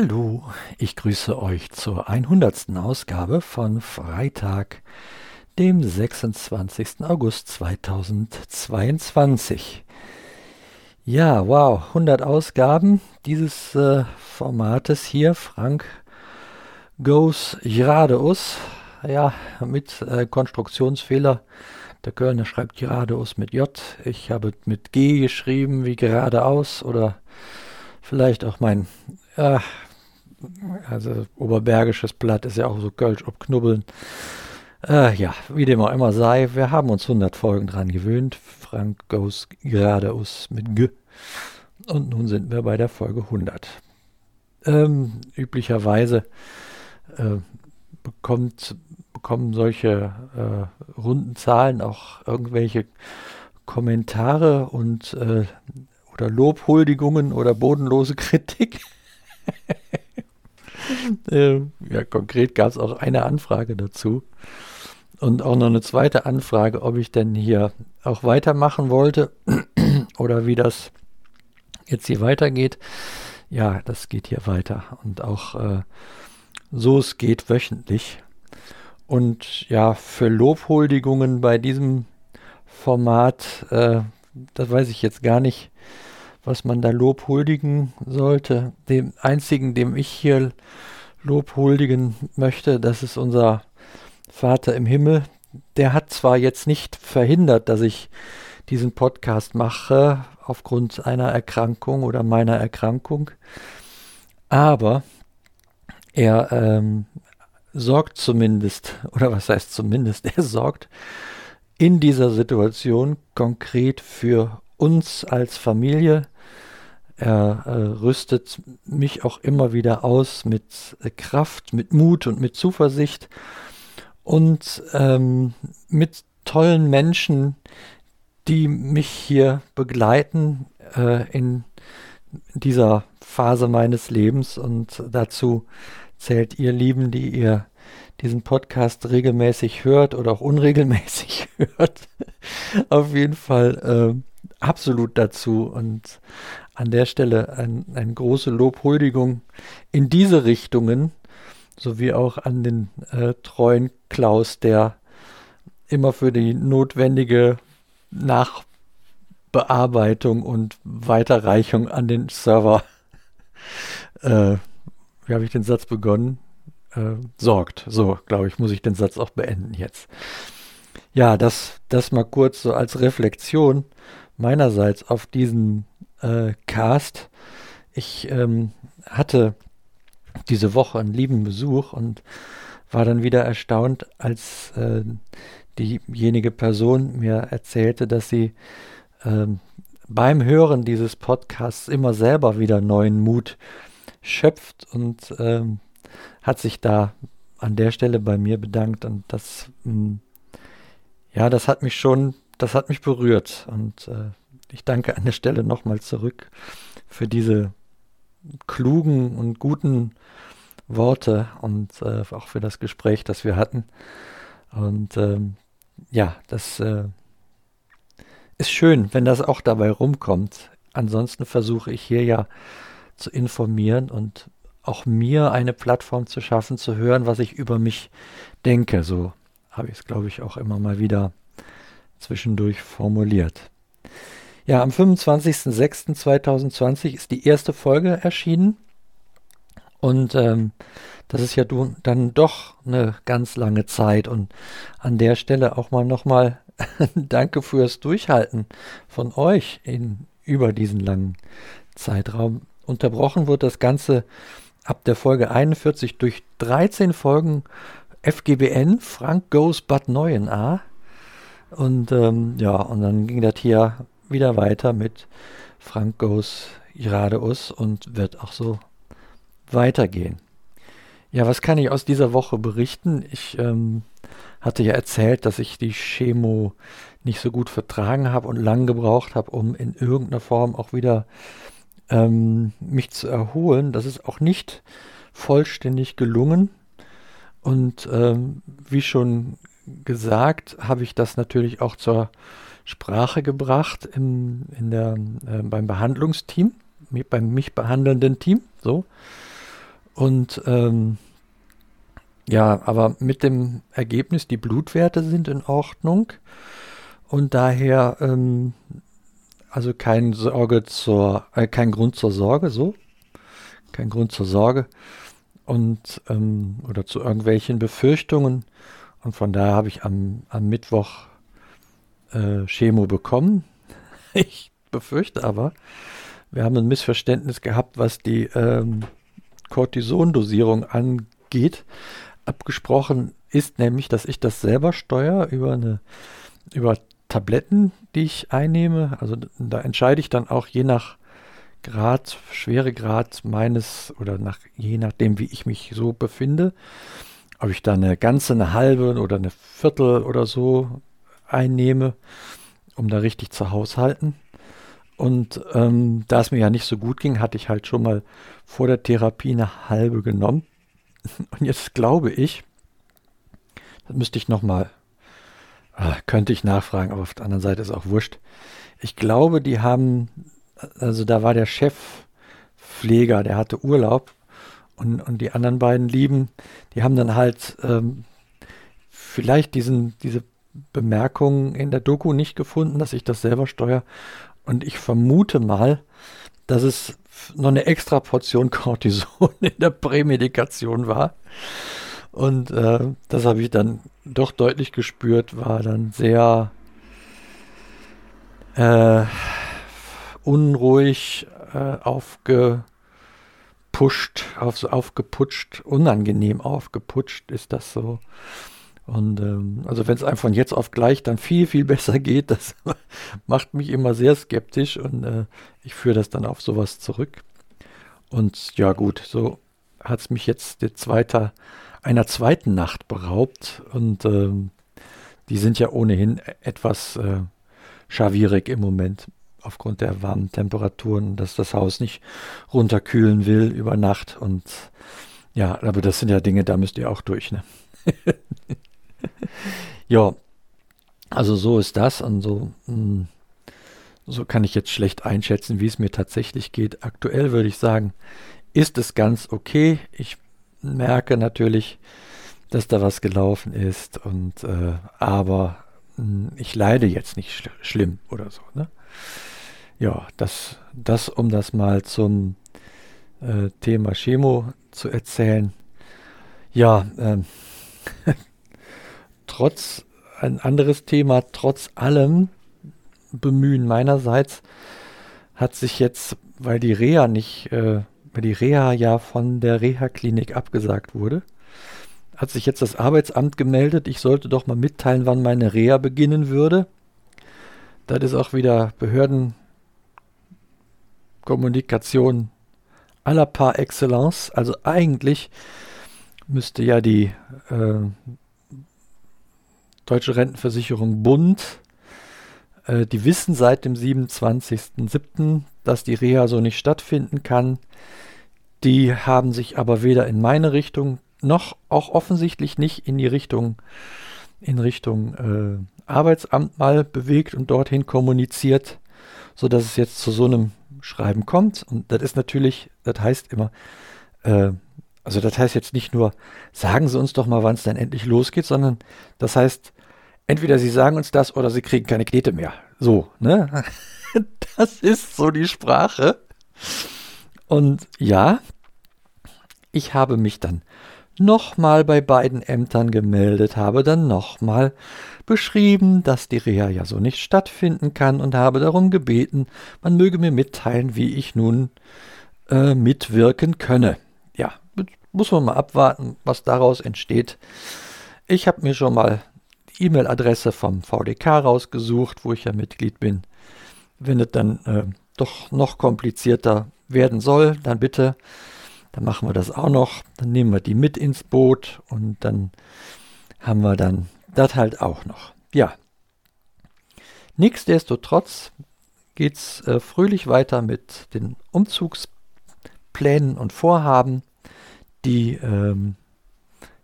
Hallo, ich grüße euch zur 100. Ausgabe von Freitag, dem 26. August 2022. Ja, wow, 100 Ausgaben dieses äh, Formates hier, Frank Goes geradeaus, ja, mit äh, Konstruktionsfehler. Der Kölner schreibt geradeaus mit J, ich habe mit G geschrieben wie geradeaus oder vielleicht auch mein ja, also oberbergisches Blatt ist ja auch so Kölsch ob Knubbeln. Äh, ja, wie dem auch immer sei, wir haben uns 100 Folgen dran gewöhnt. Frank goes geradeaus mit G. Und nun sind wir bei der Folge 100. Ähm, üblicherweise äh, bekommt, bekommen solche äh, runden Zahlen auch irgendwelche Kommentare und äh, oder Lobhuldigungen oder bodenlose Kritik. äh, ja, konkret gab es auch eine Anfrage dazu. Und auch noch eine zweite Anfrage, ob ich denn hier auch weitermachen wollte oder wie das jetzt hier weitergeht. Ja, das geht hier weiter. Und auch äh, so es geht wöchentlich. Und ja, für Lobhuldigungen bei diesem Format, äh, das weiß ich jetzt gar nicht, was man da Lob huldigen sollte. Dem einzigen, dem ich hier Lob huldigen möchte, das ist unser Vater im Himmel. Der hat zwar jetzt nicht verhindert, dass ich diesen Podcast mache aufgrund einer Erkrankung oder meiner Erkrankung, aber er ähm, sorgt zumindest, oder was heißt zumindest, er sorgt in dieser Situation konkret für uns als Familie, er äh, rüstet mich auch immer wieder aus mit äh, Kraft, mit Mut und mit Zuversicht und ähm, mit tollen Menschen, die mich hier begleiten äh, in dieser Phase meines Lebens. Und dazu zählt ihr Lieben, die ihr diesen Podcast regelmäßig hört oder auch unregelmäßig hört. Auf jeden Fall äh, absolut dazu. Und an der Stelle ein, eine große Lobhuldigung in diese Richtungen, sowie auch an den äh, treuen Klaus, der immer für die notwendige Nachbearbeitung und Weiterreichung an den Server, äh, wie habe ich den Satz begonnen, äh, sorgt. So, glaube ich, muss ich den Satz auch beenden jetzt. Ja, das, das mal kurz so als Reflexion meinerseits auf diesen äh, Cast. Ich ähm, hatte diese Woche einen lieben Besuch und war dann wieder erstaunt, als äh, diejenige Person mir erzählte, dass sie ähm, beim Hören dieses Podcasts immer selber wieder neuen Mut schöpft und ähm, hat sich da an der Stelle bei mir bedankt und das mh, hm, ja, das hat mich schon, das hat mich berührt und äh, ich danke an der Stelle nochmal zurück für diese klugen und guten Worte und äh, auch für das Gespräch, das wir hatten. Und ähm, ja, das äh, ist schön, wenn das auch dabei rumkommt. Ansonsten versuche ich hier ja zu informieren und auch mir eine Plattform zu schaffen, zu hören, was ich über mich denke. So habe ich es, glaube ich, auch immer mal wieder zwischendurch formuliert. Ja, am 25.06.2020 ist die erste Folge erschienen. Und ähm, das ist ja dann doch eine ganz lange Zeit. Und an der Stelle auch mal nochmal Danke fürs Durchhalten von euch in, über diesen langen Zeitraum. Unterbrochen wird das Ganze ab der Folge 41 durch 13 Folgen FGBN, Frank Goes Bad Neuenahr. Und ähm, ja, und dann ging das hier wieder weiter mit Frank Goes geradeaus und wird auch so weitergehen. Ja, was kann ich aus dieser Woche berichten? Ich ähm, hatte ja erzählt, dass ich die Chemo nicht so gut vertragen habe und lang gebraucht habe, um in irgendeiner Form auch wieder ähm, mich zu erholen. Das ist auch nicht vollständig gelungen. Und ähm, wie schon gesagt, habe ich das natürlich auch zur Sprache gebracht im, in der, äh, beim Behandlungsteam, beim mich behandelnden Team. So. Und ähm, ja, aber mit dem Ergebnis, die Blutwerte sind in Ordnung und daher ähm, also kein Sorge zur, äh, kein Grund zur Sorge, so, kein Grund zur Sorge und ähm, oder zu irgendwelchen Befürchtungen und von daher habe ich am, am Mittwoch äh, Chemo bekommen. ich befürchte aber, wir haben ein Missverständnis gehabt, was die ähm, Cortisondosierung angeht. Abgesprochen ist nämlich, dass ich das selber steuere über eine über Tabletten, die ich einnehme. Also da entscheide ich dann auch je nach Grad, Schweregrad meines oder nach je nachdem, wie ich mich so befinde, ob ich da eine ganze, eine halbe oder eine Viertel oder so einnehme, um da richtig zu haushalten. Und ähm, da es mir ja nicht so gut ging, hatte ich halt schon mal vor der Therapie eine halbe genommen. Und jetzt glaube ich, das müsste ich nochmal, äh, könnte ich nachfragen, aber auf der anderen Seite ist auch wurscht. Ich glaube, die haben, also da war der Chefpfleger, der hatte Urlaub und, und die anderen beiden Lieben, die haben dann halt ähm, vielleicht diesen, diese Bemerkung in der Doku nicht gefunden, dass ich das selber steuere. Und ich vermute mal, dass es noch eine extra Portion Cortison in der Prämedikation war. Und äh, das habe ich dann doch deutlich gespürt, war dann sehr äh, unruhig, äh, aufgepusht, auf, aufgeputscht, unangenehm aufgeputscht ist das so. Und ähm, also wenn es einem von jetzt auf gleich dann viel, viel besser geht, das macht mich immer sehr skeptisch und äh, ich führe das dann auf sowas zurück. Und ja gut, so hat es mich jetzt der zweite, einer zweiten Nacht beraubt und ähm, die sind ja ohnehin etwas äh, schavierig im Moment aufgrund der warmen Temperaturen, dass das Haus nicht runterkühlen will über Nacht und ja, aber das sind ja Dinge, da müsst ihr auch durch, ne? ja, also so ist das und so, hm, so kann ich jetzt schlecht einschätzen, wie es mir tatsächlich geht. Aktuell würde ich sagen, ist es ganz okay. Ich merke natürlich, dass da was gelaufen ist und äh, aber mh, hm, ich leide jetzt nicht schl schlimm oder so. Ne? Ja, das, das um das mal zum äh, Thema Chemo zu erzählen. Ja, ähm, trotz, ein anderes Thema, trotz allem Bemühen meinerseits hat sich jetzt, weil die Reha nicht, äh, weil die Reha ja von der Reha-Klinik abgesagt wurde, hat sich jetzt das Arbeitsamt gemeldet, ich sollte doch mal mitteilen, wann meine Reha beginnen würde. Das ist auch wieder Behördenkommunikation à la par excellence. Also eigentlich müsste ja die äh, Deutsche Rentenversicherung Bund. Äh, die wissen seit dem 27.07., dass die Reha so nicht stattfinden kann. Die haben sich aber weder in meine Richtung noch auch offensichtlich nicht in die Richtung in Richtung äh, Arbeitsamt mal bewegt und dorthin kommuniziert, so dass es jetzt zu so einem Schreiben kommt. Und das ist natürlich, das heißt immer, äh, also das heißt jetzt nicht nur, sagen Sie uns doch mal, wann es dann endlich losgeht, sondern das heißt, entweder sie sagen uns das oder sie kriegen keine Knete mehr. So, ne? Das ist so die Sprache. Und ja, ich habe mich dann nochmal bei beiden Ämtern gemeldet, habe dann nochmal beschrieben, dass die Reha ja so nicht stattfinden kann und habe darum gebeten, man möge mir mitteilen, wie ich nun äh, mitwirken könne. Ja, muss man mal abwarten, was daraus entsteht. Ich habe mir schon mal E-Mail-Adresse vom VDK rausgesucht, wo ich ja Mitglied bin. Wenn es dann äh, doch noch komplizierter werden soll, dann bitte, dann machen wir das auch noch. Dann nehmen wir die mit ins Boot und dann haben wir dann das halt auch noch. Ja. Nichtsdestotrotz geht es äh, fröhlich weiter mit den Umzugsplänen und Vorhaben, die ähm,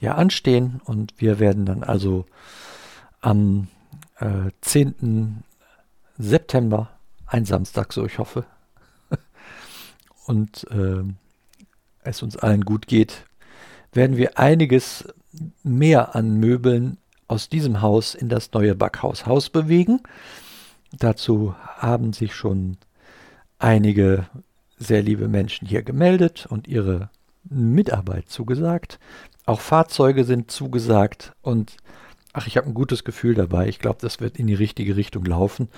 ja anstehen und wir werden dann also am äh, 10. September, ein Samstag, so ich hoffe. Und äh, es uns allen gut geht, werden wir einiges mehr an Möbeln aus diesem Haus in das neue Backhaus Haus bewegen. Dazu haben sich schon einige sehr liebe Menschen hier gemeldet und ihre Mitarbeit zugesagt. Auch Fahrzeuge sind zugesagt und ach, ich habe ein gutes Gefühl dabei. Ich glaube, das wird in die richtige Richtung laufen.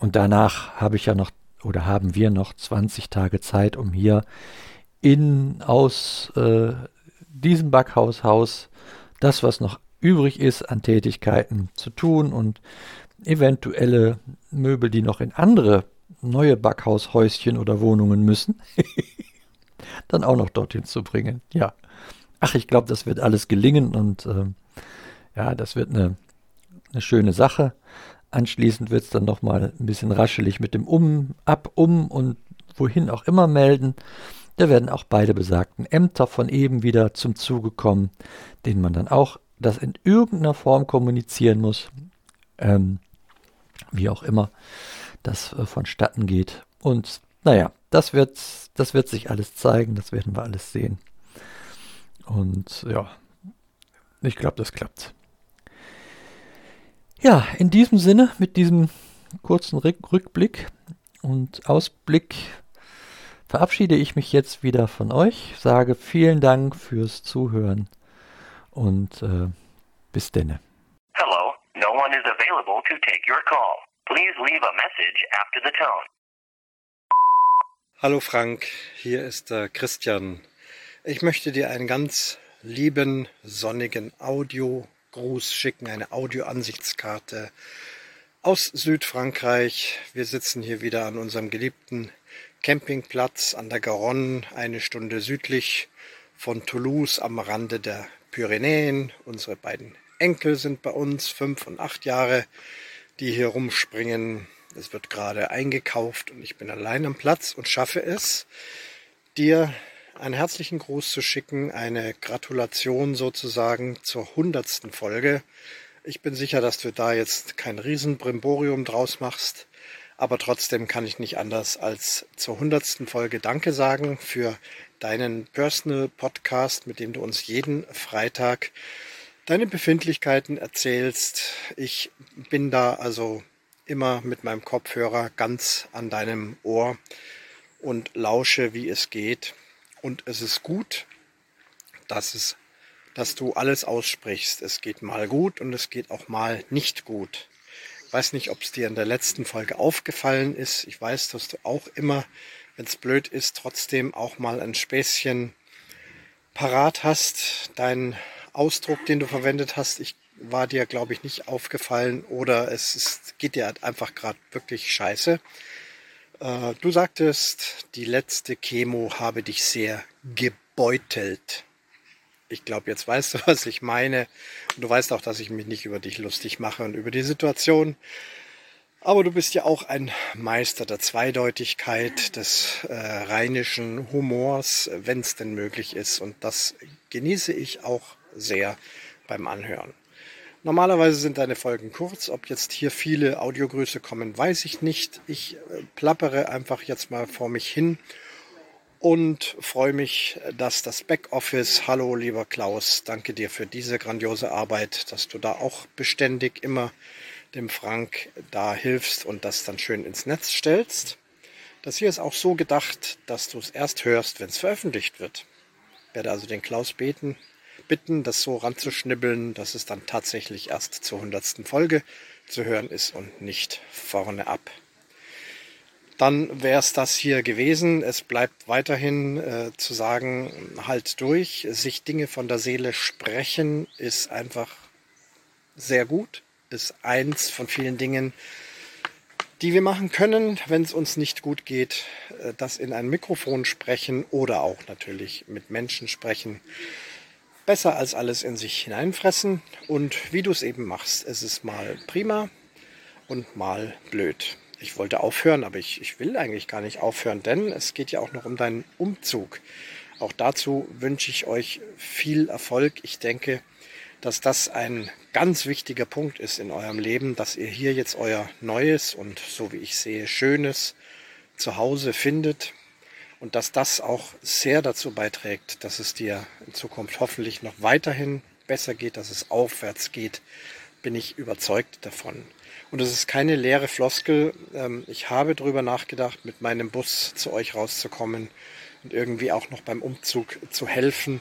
Und danach habe ich ja noch oder haben wir noch 20 Tage Zeit, um hier in aus äh, diesem Backhaushaus das, was noch übrig ist an Tätigkeiten zu tun und eventuelle Möbel, die noch in andere neue Backhaushäuschen oder Wohnungen müssen, dann auch noch dorthin zu bringen. Ja. Ach, ich glaube, das wird alles gelingen und äh, ja, das wird eine, eine schöne Sache. Anschließend wird es dann nochmal ein bisschen raschelig mit dem Um, Ab, Um und wohin auch immer melden. Da werden auch beide besagten Ämter von eben wieder zum Zuge kommen, denen man dann auch das in irgendeiner Form kommunizieren muss. Ähm, wie auch immer das äh, vonstatten geht. Und naja, das wird, das wird sich alles zeigen, das werden wir alles sehen. Und ja, ich glaube, das klappt. Ja, in diesem Sinne, mit diesem kurzen Rückblick und Ausblick verabschiede ich mich jetzt wieder von euch, sage vielen Dank fürs Zuhören und äh, bis denne. Hello, no one is available to take your call. Please leave a message after the tone. Hallo Frank, hier ist der Christian. Ich möchte dir einen ganz lieben, sonnigen Audiogruß schicken, eine Audioansichtskarte aus Südfrankreich. Wir sitzen hier wieder an unserem geliebten Campingplatz an der Garonne, eine Stunde südlich von Toulouse am Rande der Pyrenäen. Unsere beiden Enkel sind bei uns, fünf und acht Jahre, die hier rumspringen. Es wird gerade eingekauft und ich bin allein am Platz und schaffe es, dir einen herzlichen Gruß zu schicken, eine Gratulation sozusagen zur hundertsten Folge. Ich bin sicher, dass du da jetzt kein Riesenbrimborium draus machst. Aber trotzdem kann ich nicht anders als zur hundertsten Folge Danke sagen für deinen Personal Podcast, mit dem du uns jeden Freitag deine Befindlichkeiten erzählst. Ich bin da also immer mit meinem Kopfhörer ganz an deinem Ohr und lausche, wie es geht. Und es ist gut, dass es, dass du alles aussprichst. Es geht mal gut und es geht auch mal nicht gut weiß nicht, ob es dir in der letzten Folge aufgefallen ist. Ich weiß, dass du auch immer, wenn es blöd ist, trotzdem auch mal ein Späßchen parat hast. Dein Ausdruck, den du verwendet hast, ich war dir, glaube ich, nicht aufgefallen oder es ist, geht dir halt einfach gerade wirklich scheiße. Äh, du sagtest, die letzte Chemo habe dich sehr gebeutelt. Ich glaube, jetzt weißt du, was ich meine. Und du weißt auch, dass ich mich nicht über dich lustig mache und über die Situation. Aber du bist ja auch ein Meister der Zweideutigkeit, des äh, rheinischen Humors, wenn es denn möglich ist. Und das genieße ich auch sehr beim Anhören. Normalerweise sind deine Folgen kurz. Ob jetzt hier viele Audiogrüße kommen, weiß ich nicht. Ich äh, plappere einfach jetzt mal vor mich hin und freue mich, dass das Backoffice, hallo lieber Klaus, danke dir für diese grandiose Arbeit, dass du da auch beständig immer dem Frank da hilfst und das dann schön ins Netz stellst. Das hier ist auch so gedacht, dass du es erst hörst, wenn es veröffentlicht wird. Ich werde also den Klaus beten, bitten, das so ranzuschnibbeln, dass es dann tatsächlich erst zur hundertsten Folge zu hören ist und nicht vorne ab dann wäre es das hier gewesen. Es bleibt weiterhin äh, zu sagen, halt durch. Sich Dinge von der Seele sprechen ist einfach sehr gut. Ist eins von vielen Dingen, die wir machen können, wenn es uns nicht gut geht. Äh, das in ein Mikrofon sprechen oder auch natürlich mit Menschen sprechen. Besser als alles in sich hineinfressen. Und wie du es eben machst, es ist mal prima und mal blöd ich wollte aufhören, aber ich, ich will eigentlich gar nicht aufhören, denn es geht ja auch noch um deinen Umzug. Auch dazu wünsche ich euch viel Erfolg. Ich denke, dass das ein ganz wichtiger Punkt ist in eurem Leben, dass ihr hier jetzt euer neues und so wie ich sehe, schönes Zuhause findet. Und dass das auch sehr dazu beiträgt, dass es dir in Zukunft hoffentlich noch weiterhin besser geht, dass es aufwärts geht, bin ich überzeugt davon. Und es ist keine leere Floskel. Ähm, ich habe darüber nachgedacht, mit meinem Bus zu euch rauszukommen und irgendwie auch noch beim Umzug zu helfen.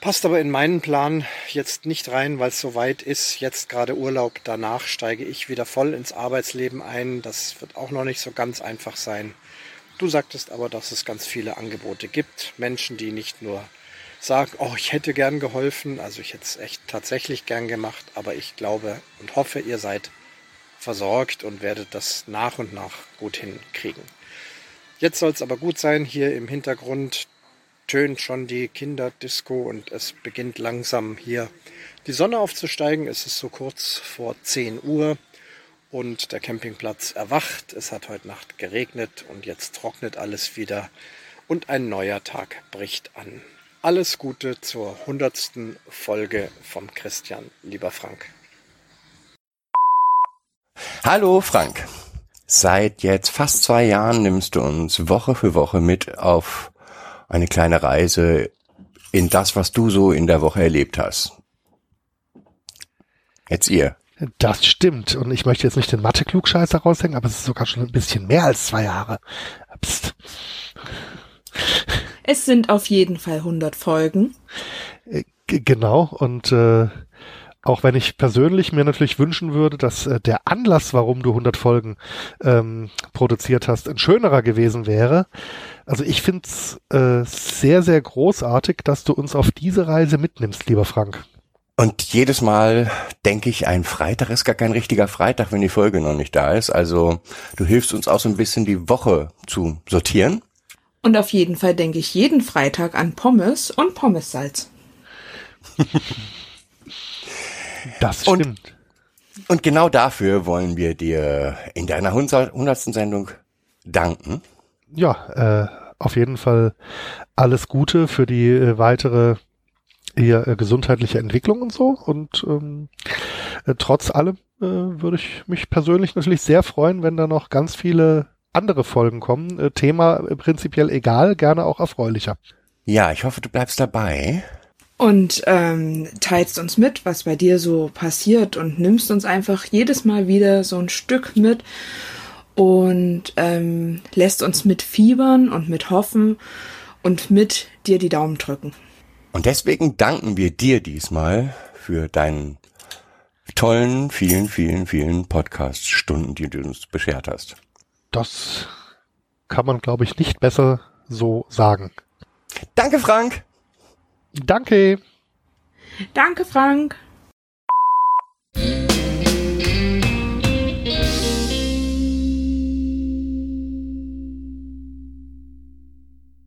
Passt aber in meinen Plan jetzt nicht rein, weil es so weit ist. Jetzt gerade Urlaub. Danach steige ich wieder voll ins Arbeitsleben ein. Das wird auch noch nicht so ganz einfach sein. Du sagtest aber, dass es ganz viele Angebote gibt. Menschen, die nicht nur sagen, oh, ich hätte gern geholfen. Also ich hätte es echt tatsächlich gern gemacht. Aber ich glaube und hoffe, ihr seid versorgt und werdet das nach und nach gut hinkriegen. Jetzt soll es aber gut sein. Hier im Hintergrund tönt schon die Kinderdisco und es beginnt langsam hier die Sonne aufzusteigen. Es ist so kurz vor 10 Uhr und der Campingplatz erwacht. Es hat heute Nacht geregnet und jetzt trocknet alles wieder und ein neuer Tag bricht an. Alles Gute zur hundertsten Folge vom Christian, lieber Frank. Hallo Frank. Seit jetzt fast zwei Jahren nimmst du uns Woche für Woche mit auf eine kleine Reise in das, was du so in der Woche erlebt hast. Jetzt ihr. Das stimmt. Und ich möchte jetzt nicht den Mathe-Klugscheißer raushängen, aber es ist sogar schon ein bisschen mehr als zwei Jahre. Psst. Es sind auf jeden Fall 100 Folgen. Äh, genau. Und äh, auch wenn ich persönlich mir natürlich wünschen würde, dass äh, der Anlass, warum du 100 Folgen ähm, produziert hast, ein schönerer gewesen wäre. Also ich finde es äh, sehr, sehr großartig, dass du uns auf diese Reise mitnimmst, lieber Frank. Und jedes Mal denke ich, ein Freitag ist gar kein richtiger Freitag, wenn die Folge noch nicht da ist. Also du hilfst uns auch so ein bisschen die Woche zu sortieren. Und auf jeden Fall denke ich jeden Freitag an Pommes und Pommessalz. Das stimmt. Und, und genau dafür wollen wir dir in deiner hundertsten Sendung danken. Ja, äh, auf jeden Fall alles Gute für die äh, weitere hier äh, gesundheitliche Entwicklung und so. Und ähm, äh, trotz allem äh, würde ich mich persönlich natürlich sehr freuen, wenn da noch ganz viele andere Folgen kommen. Äh, Thema äh, prinzipiell egal, gerne auch erfreulicher. Ja, ich hoffe, du bleibst dabei und ähm, teilst uns mit, was bei dir so passiert und nimmst uns einfach jedes Mal wieder so ein Stück mit und ähm, lässt uns mit fiebern und mit hoffen und mit dir die Daumen drücken. Und deswegen danken wir dir diesmal für deinen tollen, vielen, vielen, vielen Podcast-Stunden, die du uns beschert hast. Das kann man, glaube ich, nicht besser so sagen. Danke, Frank. Danke. Danke, Frank.